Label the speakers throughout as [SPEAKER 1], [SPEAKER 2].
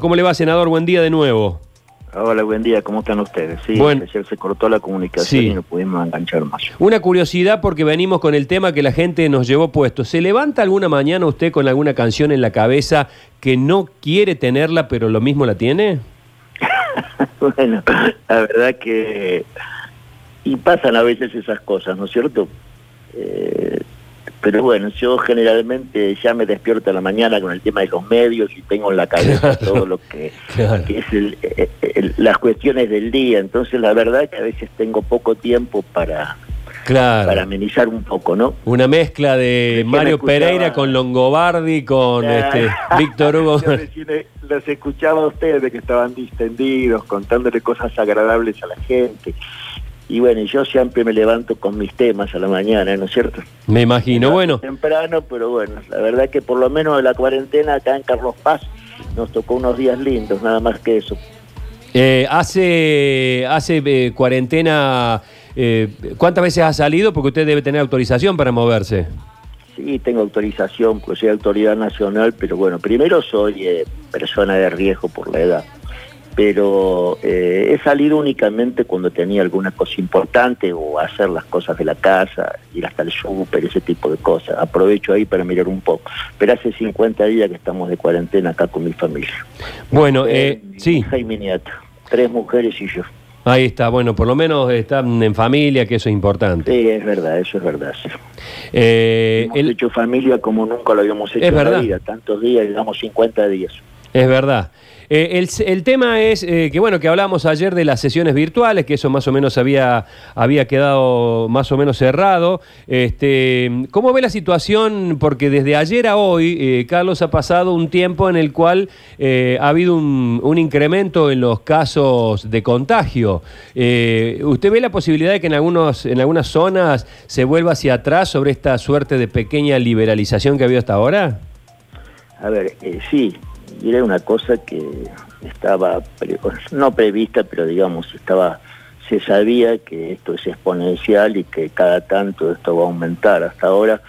[SPEAKER 1] ¿Cómo le va, senador? Buen día de nuevo.
[SPEAKER 2] Hola, buen día, ¿cómo están ustedes? Sí,
[SPEAKER 1] Buen-
[SPEAKER 2] ayer se cortó la comunicación
[SPEAKER 1] Sí.
[SPEAKER 2] y no pudimos enganchar más.
[SPEAKER 1] Una curiosidad porque venimos con el tema que la gente nos llevó puesto. ¿Se levanta alguna mañana usted con alguna canción en la cabeza que no quiere tenerla, pero lo mismo la tiene?
[SPEAKER 2] bueno, la verdad que... Y pasan a veces esas cosas, ¿no es cierto? Eh, pero bueno, yo generalmente ya me despierto a la mañana con el tema de los medios y tengo en la cabeza todo lo que,
[SPEAKER 1] Claro.
[SPEAKER 2] que es el- eh, el- las cuestiones del día. Entonces la verdad que a veces tengo poco tiempo para,
[SPEAKER 1] Claro.
[SPEAKER 2] para amenizar un poco, ¿no?
[SPEAKER 1] Una mezcla de
[SPEAKER 2] Recién
[SPEAKER 1] Mario
[SPEAKER 2] escuchaba-
[SPEAKER 1] Pereira con Longobardi, con este, Víctor Hugo.
[SPEAKER 2] Yo recién los escuchaba a ustedes que estaban distendidos, contándole cosas agradables a la gente. Y bueno, yo siempre me levanto con mis temas a la mañana, ¿no es cierto?
[SPEAKER 1] Me imagino. Bueno,
[SPEAKER 2] Temprano, pero bueno, la verdad que por lo menos en la cuarentena acá en Carlos Paz nos tocó unos días lindos, nada más que eso.
[SPEAKER 1] eh, hace, hace eh, cuarentena, eh, ¿cuántas veces ha salido? Porque usted debe tener autorización para moverse.
[SPEAKER 2] Sí, tengo autorización, pues soy autoridad nacional, pero bueno, primero soy eh, persona de riesgo por la edad. Pero eh, he salido únicamente cuando tenía alguna cosa importante o hacer las cosas de la casa, ir hasta el súper, ese tipo de cosas. Aprovecho ahí para mirar un poco. Pero hace 50 días que estamos de cuarentena acá con mi familia.
[SPEAKER 1] Bueno, eh,
[SPEAKER 2] mi
[SPEAKER 1] sí,
[SPEAKER 2] hija y mi nieta. Tres mujeres y yo.
[SPEAKER 1] ahí está. Bueno, por lo menos están en familia, que eso es importante.
[SPEAKER 2] Sí, es verdad, eso es verdad. sí.
[SPEAKER 1] Eh,
[SPEAKER 2] Hemos
[SPEAKER 1] el-
[SPEAKER 2] hecho familia como nunca lo habíamos hecho
[SPEAKER 1] Es
[SPEAKER 2] en la vida. Tantos días, digamos 50 días.
[SPEAKER 1] Es verdad. Eh, el, tema es eh, que, bueno, que hablábamos ayer de las sesiones virtuales, que eso más o menos había, había quedado más o menos cerrado. Este, ¿Cómo ve la situación? Porque desde ayer a hoy, eh, Carlos, ha pasado un tiempo en el cual ha habido un, un incremento en los casos de contagio. ¿Usted ve la posibilidad de que en, algunos, en algunas zonas se vuelva hacia atrás sobre esta suerte de pequeña liberalización que ha habido hasta ahora?
[SPEAKER 2] A ver, sí, y era una cosa que estaba, pre- no prevista, pero digamos, estaba, se sabía que esto es exponencial y que cada tanto esto va a aumentar. Hasta ahora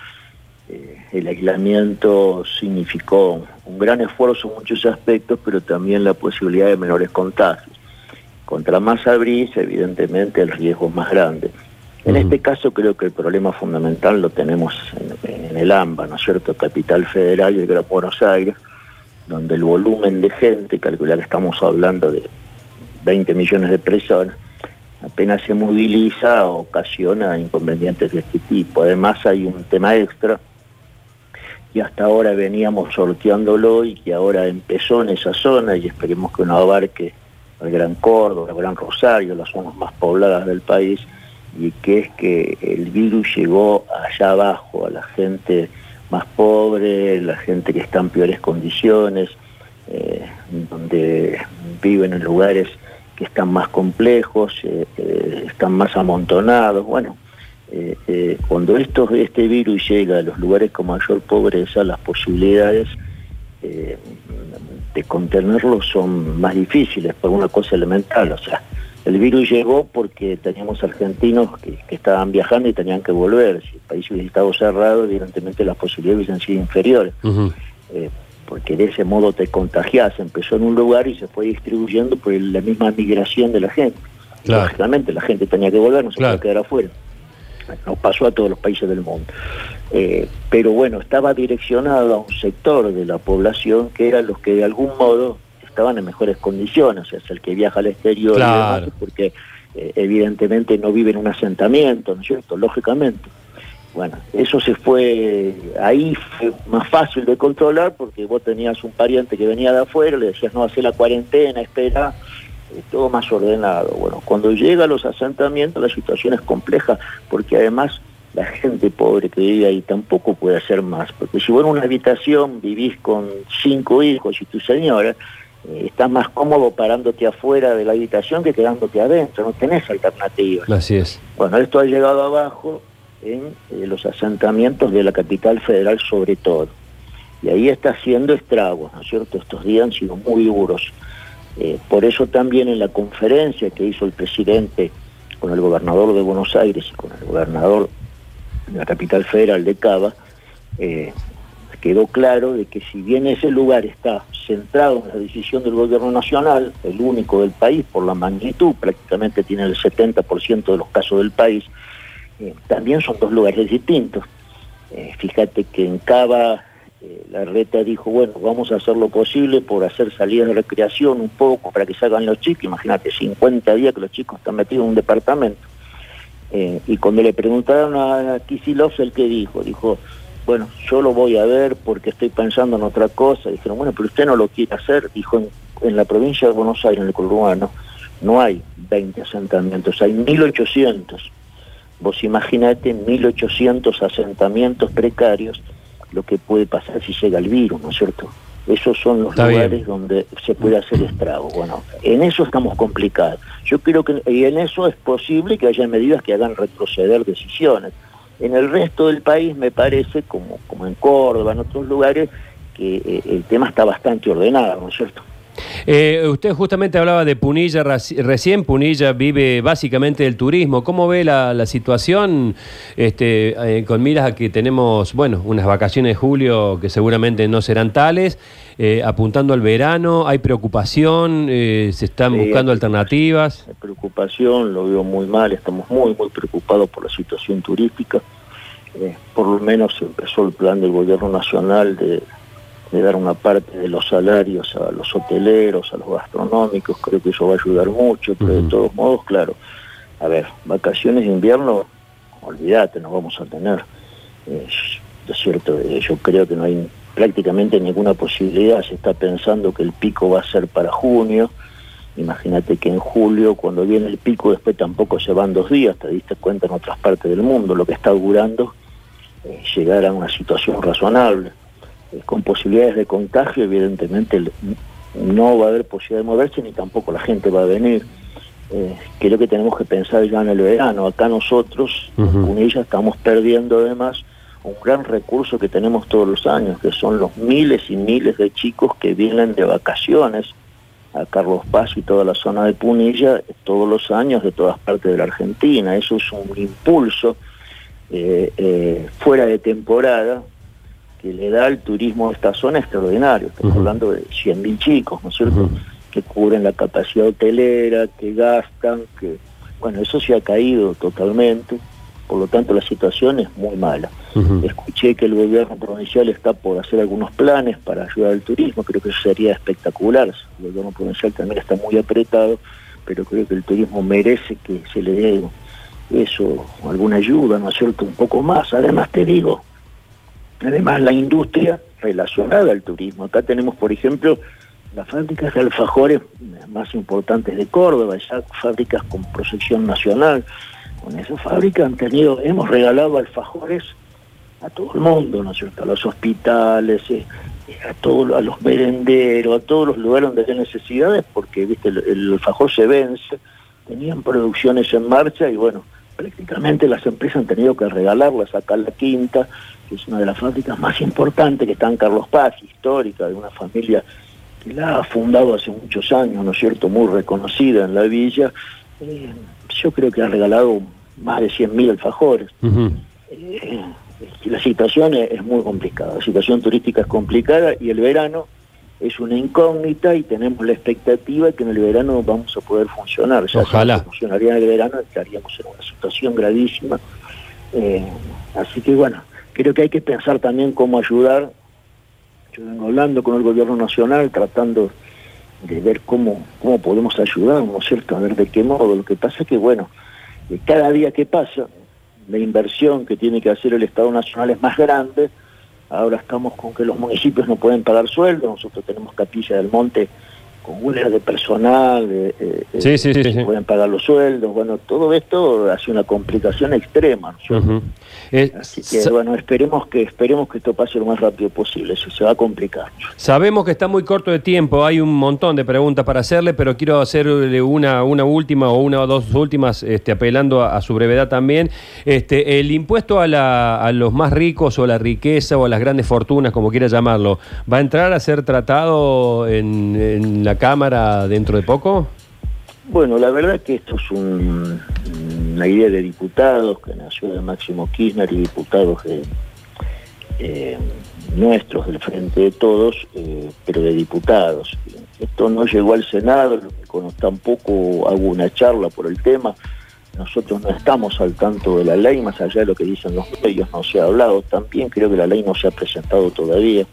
[SPEAKER 2] eh, el aislamiento significó un gran esfuerzo en muchos aspectos, pero también la posibilidad de menores contagios. Contra más abrís, evidentemente el riesgo es más grande. En este caso creo que el problema fundamental lo tenemos en, en el AMBA, ¿no es cierto? Capital Federal y el Gran Buenos Aires, donde el volumen de gente, calcular estamos hablando de 20 millones de personas, apenas se moviliza, ocasiona inconvenientes de este tipo. Además hay un tema extra, y hasta ahora veníamos sorteándolo y que ahora empezó en esa zona y esperemos que no abarque al Gran Córdoba, al Gran Rosario, las zonas más pobladas del país, y que es que el virus llegó allá abajo, a la gente más pobre, la gente que está en peores condiciones, eh, donde viven en lugares que están más complejos, eh, eh, están más amontonados. Bueno, cuando esto, este virus llega a los lugares con mayor pobreza, las posibilidades de contenerlo son más difíciles por una cosa elemental. O sea, el virus llegó porque teníamos argentinos que, que estaban viajando y tenían que volver. Si el país hubiese estado cerrado, evidentemente las posibilidades hubiesen sido inferiores. Eh, porque de ese modo te contagiás. Empezó en un lugar y se fue distribuyendo por la misma migración de la gente.
[SPEAKER 1] Claro.
[SPEAKER 2] Lógicamente la gente tenía que volver, no se
[SPEAKER 1] Claro.
[SPEAKER 2] podía quedar afuera. Nos pasó a todos los países del mundo. Eh, pero bueno, estaba direccionado a un sector de la población que eran los que de algún modo estaban en mejores condiciones, o sea, es el que viaja al exterior y demás, porque eh, evidentemente no vive en un asentamiento, ¿no es cierto? Lógicamente. Bueno, eso se fue, ahí fue más fácil de controlar porque vos tenías un pariente que venía de afuera, le decías, no, hace la cuarentena, espera, eh, todo más ordenado. Bueno, cuando llega a los asentamientos la situación es compleja porque además la gente pobre que vive ahí tampoco puede hacer más, porque si vos en una habitación vivís con cinco hijos y tu señora, estás más cómodo parándote afuera de la habitación que quedándote adentro, no tenés alternativas.
[SPEAKER 1] Así es.
[SPEAKER 2] Bueno, esto ha llegado abajo en eh, los asentamientos de la capital federal sobre todo. Y ahí está haciendo estragos, ¿no es cierto? Estos días han sido muy duros. Eh, por eso también en la conferencia que hizo el presidente con el gobernador de Buenos Aires y con el gobernador de la capital federal de Cava, eh, quedó claro de que si bien ese lugar está centrado en la decisión del gobierno nacional, el único del país por la magnitud, prácticamente tiene el 70% de los casos del país, eh, también son dos lugares distintos. Eh, fíjate que en Cava eh, la reta dijo, bueno, vamos a hacer lo posible por hacer salidas de recreación un poco para que salgan los chicos, imagínate, 50 días que los chicos están metidos en un departamento. y cuando le preguntaron a Kisilov, el que dijo, dijo, bueno, yo lo voy a ver porque estoy pensando en otra cosa. Dijeron, bueno, pero usted no lo quiere hacer. Dijo, en, la provincia de Buenos Aires, en el conurbano, no hay 20 asentamientos, hay 1800. Vos imaginate 1800 asentamientos precarios, lo que puede pasar si llega el virus, ¿no es cierto? Esos son los lugares donde se puede hacer estrago. Bueno, en eso estamos complicados. Yo creo que y en eso es posible que haya medidas que hagan retroceder decisiones. En el resto del país me parece, como, como en Córdoba, en otros lugares, que eh, el tema está bastante ordenado, ¿no es cierto?
[SPEAKER 1] Eh, usted justamente hablaba de Punilla recién. Punilla vive básicamente del turismo. ¿Cómo ve la, situación este, eh, con miras a que tenemos, bueno, unas vacaciones de julio que seguramente no serán tales, eh, apuntando al verano? ¿Hay preocupación? ¿Se están buscando alternativas?
[SPEAKER 2] Hay preocupación, lo veo muy mal. Estamos muy, muy preocupados por la situación turística. por lo menos empezó el plan del gobierno nacional de de dar una parte de los salarios a los hoteleros, a los gastronómicos, creo que eso va a ayudar mucho, pero de todos modos, claro, a ver, vacaciones de invierno, olvídate, no vamos a tener. es cierto, eh, yo creo que no hay prácticamente ninguna posibilidad, se está pensando que el pico va a ser para junio, imagínate que en julio, cuando viene el pico, después tampoco se van dos días, te diste cuenta en otras partes del mundo, lo que está durando, eh, llegar a una situación razonable. Eh, con posibilidades de contagio, evidentemente no va a haber posibilidad de moverse ni tampoco la gente va a venir. Eh, creo que tenemos que pensar ya en el verano. Acá nosotros, con ella, estamos perdiendo además un gran recurso que tenemos todos los años, que son los miles y miles de chicos que vienen de vacaciones a Carlos Paz y toda la zona de Punilla todos los años de todas partes de la Argentina. Eso es un impulso eh, fuera de temporada que le da el turismo a esta zona extraordinario. Estamos hablando de 100.000 chicos, ¿no es cierto? Que cubren la capacidad hotelera, que gastan, que... Bueno, eso se ha caído totalmente, por lo tanto la situación es muy mala. Escuché que el gobierno provincial está por hacer algunos planes para ayudar al turismo, creo que eso sería espectacular. El gobierno provincial también está muy apretado, pero creo que el turismo merece que se le dé eso, alguna ayuda, ¿no es cierto? Un poco más. Además te digo, Además, la industria relacionada al turismo. Acá tenemos, por ejemplo, las fábricas de alfajores más importantes de Córdoba, ya fábricas con proyección nacional. Con esas fábricas han tenido, hemos regalado alfajores a todo el mundo, ¿no es cierto? A los hospitales, eh, a todos, a los merenderos, a todos los lugares donde hay necesidades, porque viste el, el alfajor se vence, tenían producciones en marcha y bueno, prácticamente las empresas han tenido que regalarlas acá en la quinta, que es una de las fábricas más importantes que está en Carlos Paz, histórica, de una familia que la ha fundado hace muchos años, ¿no es cierto?, muy reconocida en la villa. Eh, yo creo que ha regalado más de 100.000 alfajores. Eh, la situación es muy complicada, la situación turística es complicada y el verano es una incógnita y tenemos la expectativa de que en el verano vamos a poder funcionar.
[SPEAKER 1] Ojalá.
[SPEAKER 2] Si funcionaría en el verano estaríamos en una situación gravísima. Eh, así que bueno, creo que hay que pensar también cómo ayudar. Yo vengo hablando con el gobierno nacional, tratando de ver cómo, cómo podemos ayudar, ¿no es cierto? A ver de qué modo. Lo que pasa es que, bueno, cada día que pasa, la inversión que tiene que hacer el Estado Nacional es más grande, Ahora estamos con que los municipios no pueden pagar sueldo, nosotros tenemos Capilla del Monte con de personal, eh, sí, sí, sí, pueden pagar los sueldos, bueno, todo esto hace una complicación extrema. Eh, Así que bueno, esperemos que esperemos que esto pase lo más rápido posible, eso se va a complicar.
[SPEAKER 1] Sabemos que está muy corto de tiempo, hay un montón de preguntas para hacerle, pero quiero hacerle una, una última o una o dos últimas, este, apelando a, su brevedad también. Este, el impuesto a, la, a los más ricos o a la riqueza o a las grandes fortunas, como quiera llamarlo, ¿va a entrar a ser tratado en, en la Cámara dentro de poco?
[SPEAKER 2] Bueno, la verdad que esto es una idea de diputados que nació de Máximo Kirchner y diputados de, eh, nuestros del Frente de Todos, eh, pero de diputados. Esto no llegó al Senado, tampoco hago una charla por el tema. Nosotros no estamos al tanto de la ley, más allá de lo que dicen los medios, no se ha hablado. También creo que la ley no se ha presentado todavía.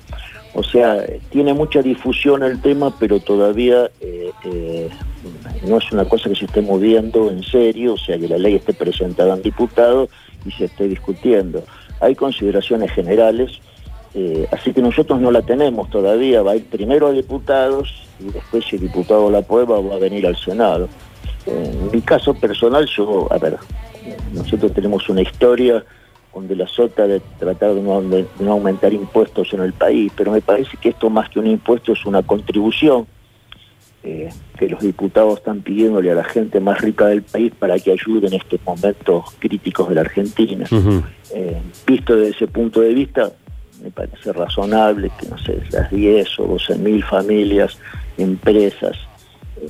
[SPEAKER 2] O sea, tiene mucha difusión el tema, pero todavía eh, eh, no es una cosa que se esté moviendo en serio, o sea, que la ley esté presentada en diputados y se esté discutiendo. Hay consideraciones generales, eh, así que nosotros no la tenemos todavía, va a ir primero a diputados y después si el diputado la aprueba va a venir al Senado. En mi caso personal, yo, a ver, nosotros tenemos una historia donde la sota de tratar de no, aumentar impuestos en el país, pero me parece que esto más que un impuesto es una contribución eh, que los diputados están pidiéndole a la gente más rica del país para que ayuden en estos momentos críticos de la Argentina. Eh, visto desde ese punto de vista, me parece razonable que, no sé, las 10 o 12 mil familias, empresas,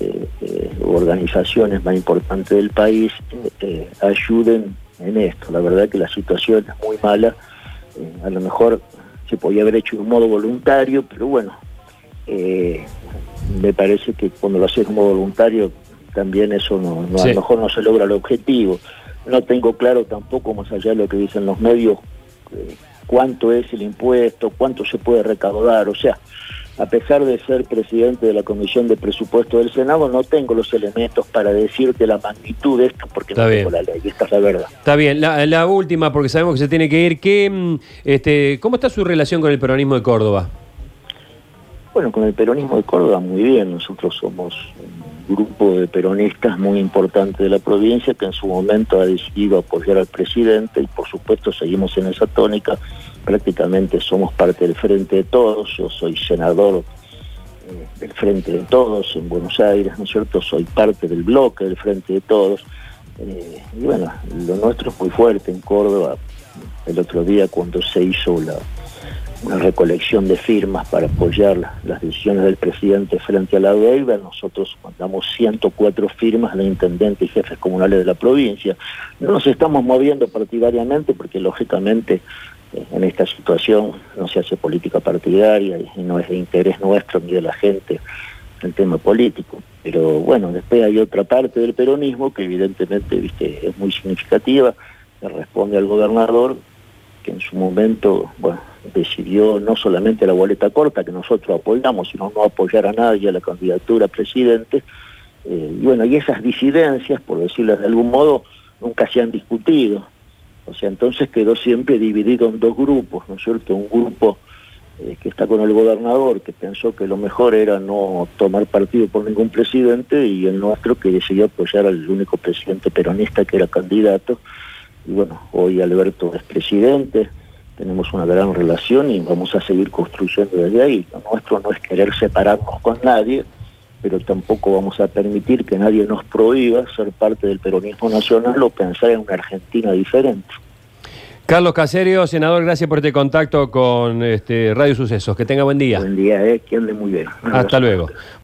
[SPEAKER 2] eh, eh, organizaciones más importantes del país eh, ayuden en esto. La verdad que la situación es muy mala. a lo mejor se podía haber hecho de un modo voluntario, pero bueno, me parece que cuando lo haces de modo voluntario también eso no, a lo mejor no se logra el objetivo. No tengo claro tampoco, más allá de lo que dicen los medios, cuánto es el impuesto, cuánto se puede recaudar, o sea, a pesar de ser presidente de la Comisión de Presupuesto del Senado, no tengo los elementos para decirte la magnitud de esto porque no tengo la ley, esta es la verdad.
[SPEAKER 1] Está bien, la, última, porque sabemos que se tiene que ir, ¿qué, mm, este, ¿cómo está su relación con el peronismo de Córdoba?
[SPEAKER 2] Bueno, con el peronismo de Córdoba muy bien, nosotros somos un grupo de peronistas muy importante de la provincia que en su momento ha decidido apoyar al presidente y por supuesto seguimos en esa tónica, prácticamente somos parte del Frente de Todos, yo soy senador eh, del Frente de Todos en Buenos Aires, ¿no es cierto? Soy parte del bloque del Frente de Todos. Eh, y bueno, lo nuestro es muy fuerte en Córdoba. El otro día cuando se hizo una recolección de firmas para apoyar las decisiones del presidente frente a la deuda. Nosotros mandamos 104 firmas de intendentes y jefes comunales de la provincia. No nos estamos moviendo partidariamente porque lógicamente en esta situación no se hace política partidaria y no es de interés nuestro ni de la gente el tema político. Pero bueno, después hay otra parte del peronismo que evidentemente viste, es muy significativa, que responde al gobernador que en su momento decidió no solamente la boleta corta que nosotros apoyamos, sino no apoyar a nadie a la candidatura a presidente. Eh, y bueno, y esas disidencias, por decirlo de algún modo, nunca se han discutido. O sea, entonces quedó siempre dividido en dos grupos, ¿no es cierto? Un grupo eh, que está con el gobernador, que pensó que lo mejor era no tomar partido por ningún presidente, y el nuestro que decidió apoyar al único presidente peronista que era candidato, y bueno, hoy Alberto es presidente, tenemos una gran relación y vamos a seguir construyendo desde ahí. Lo nuestro no es querer separarnos con nadie, pero tampoco vamos a permitir que nadie nos prohíba ser parte del peronismo nacional o pensar en una Argentina diferente.
[SPEAKER 1] Carlos Caserio, senador, gracias por este contacto con este Radio Sucesos. Que tenga buen día.
[SPEAKER 2] Buen día, eh, que ande muy bien.
[SPEAKER 1] Hasta luego.